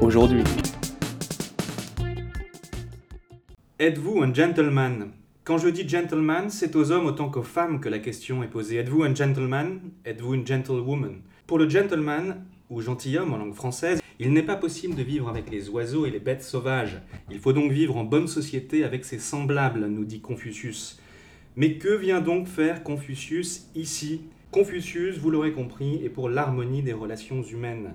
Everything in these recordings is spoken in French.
aujourd'hui. Êtes-vous un gentleman? Quand je dis gentleman, c'est aux hommes autant qu'aux femmes que la question est posée. Êtes-vous un gentleman? Êtes-vous une gentlewoman? Pour le gentleman, ou gentilhomme en langue française, il n'est pas possible de vivre avec les oiseaux et les bêtes sauvages. Il faut donc vivre en bonne société avec ses semblables, nous dit Confucius. Mais que vient donc faire Confucius ici? Confucius, vous l'aurez compris, est pour l'harmonie des relations humaines.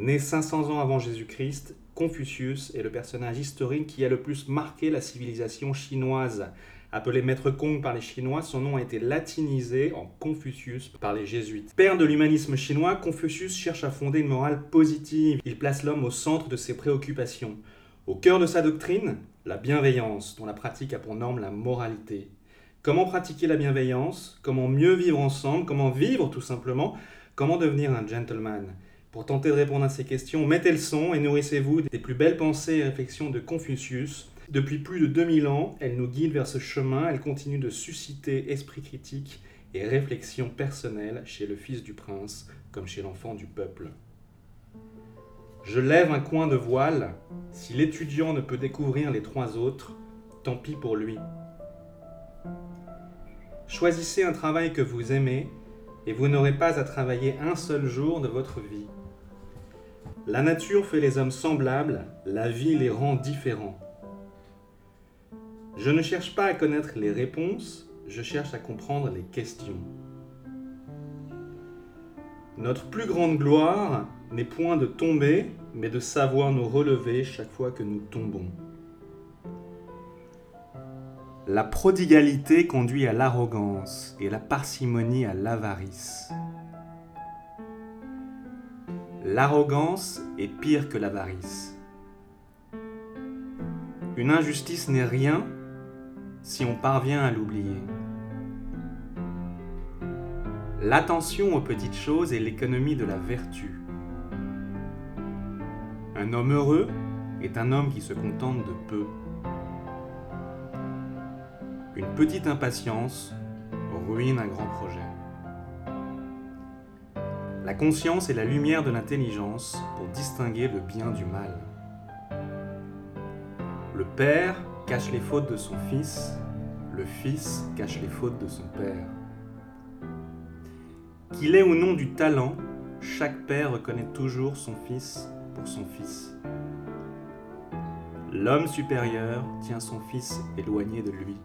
Né 500 ans avant Jésus-Christ, Confucius est le personnage historique qui a le plus marqué la civilisation chinoise. Appelé Maître Kong par les Chinois, son nom a été latinisé en Confucius par les Jésuites. Père de l'humanisme chinois, Confucius cherche à fonder une morale positive. Il place l'homme au centre de ses préoccupations. Au cœur de sa doctrine, la bienveillance, dont la pratique a pour norme la moralité. Comment pratiquer la bienveillance? Comment mieux vivre ensemble? Comment vivre tout simplement? Comment devenir un gentleman? Pour tenter de répondre à ces questions, mettez le son et nourrissez-vous des plus belles pensées et réflexions de Confucius. Depuis plus de 2000 ans, elle nous guide vers ce chemin, elle continue de susciter esprit critique et réflexion personnelle chez le fils du prince comme chez l'enfant du peuple. Je lève un coin de voile, si l'étudiant ne peut découvrir les trois autres, tant pis pour lui. Choisissez un travail que vous aimez et vous n'aurez pas à travailler un seul jour de votre vie. La nature fait les hommes semblables, la vie les rend différents. Je ne cherche pas à connaître les réponses, je cherche à comprendre les questions. Notre plus grande gloire n'est point de tomber, mais de savoir nous relever chaque fois que nous tombons. La prodigalité conduit à l'arrogance et la parcimonie à l'avarice. L'arrogance est pire que l'avarice. Une injustice n'est rien si on parvient à l'oublier. L'attention aux petites choses est l'économie de la vertu. Un homme heureux est un homme qui se contente de peu. Une petite impatience ruine un grand projet. La conscience est la lumière de l'intelligence pour distinguer le bien du mal. Le père cache les fautes de son fils, le fils cache les fautes de son père. Qu'il ait ou non du talent, chaque père reconnaît toujours son fils pour son fils. L'homme supérieur tient son fils éloigné de lui.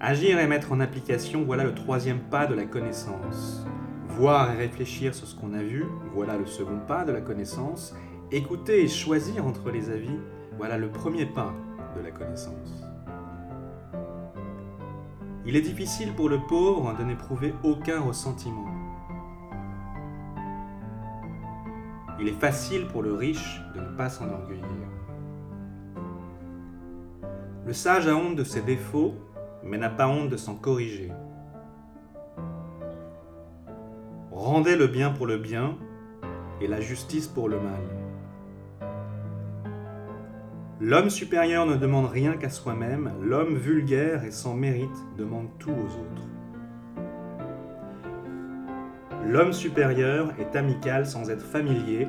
Agir et mettre en application, voilà le troisième pas de la connaissance. Voir et réfléchir sur ce qu'on a vu, voilà le second pas de la connaissance. Écouter et choisir entre les avis, voilà le premier pas de la connaissance. Il est difficile pour le pauvre de n'éprouver aucun ressentiment. Il est facile pour le riche de ne pas s'enorgueillir. Le sage a honte de ses défauts mais n'a pas honte de s'en corriger. Rendez le bien pour le bien et la justice pour le mal. L'homme supérieur ne demande rien qu'à soi-même, l'homme vulgaire et sans mérite demande tout aux autres. L'homme supérieur est amical sans être familier,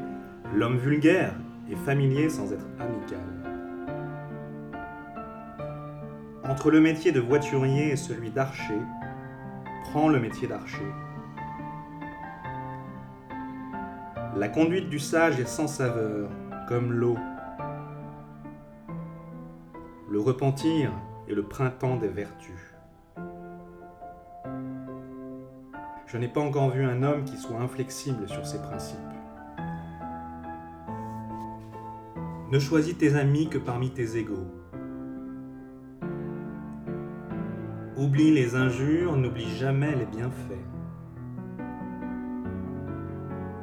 l'homme vulgaire est familier sans être amical. Entre le métier de voiturier et celui d'archer, prends le métier d'archer. La conduite du sage est sans saveur, comme l'eau. Le repentir est le printemps des vertus. Je n'ai pas encore vu un homme qui soit inflexible sur ses principes. Ne choisis tes amis que parmi tes égaux. Oublie les injures, n'oublie jamais les bienfaits.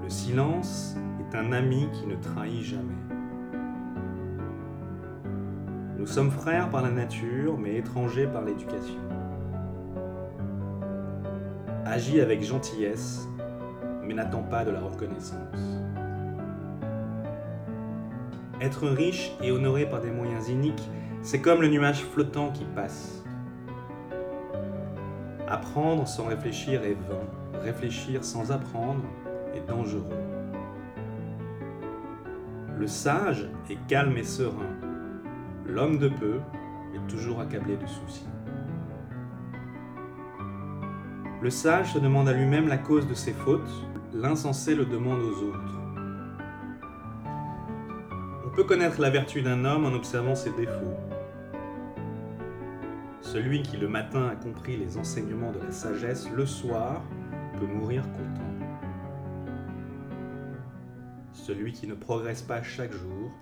Le silence est un ami qui ne trahit jamais. Nous sommes frères par la nature, mais étrangers par l'éducation. Agis avec gentillesse, mais n'attends pas de la reconnaissance. Être riche et honoré par des moyens iniques, c'est comme le nuage flottant qui passe. Apprendre sans réfléchir est vain, réfléchir sans apprendre est dangereux. Le sage est calme et serein, l'homme de peu est toujours accablé de soucis. Le sage se demande à lui-même la cause de ses fautes, l'insensé le demande aux autres. On peut connaître la vertu d'un homme en observant ses défauts. Celui qui le matin a compris les enseignements de la sagesse, le soir peut mourir content. Celui qui ne progresse pas chaque jour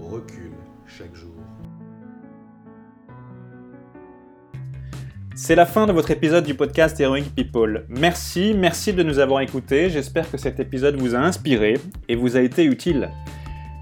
recule chaque jour. C'est la fin de votre épisode du podcast Heroic People. Merci, merci de nous avoir écoutés. J'espère que cet épisode vous a inspiré et vous a été utile.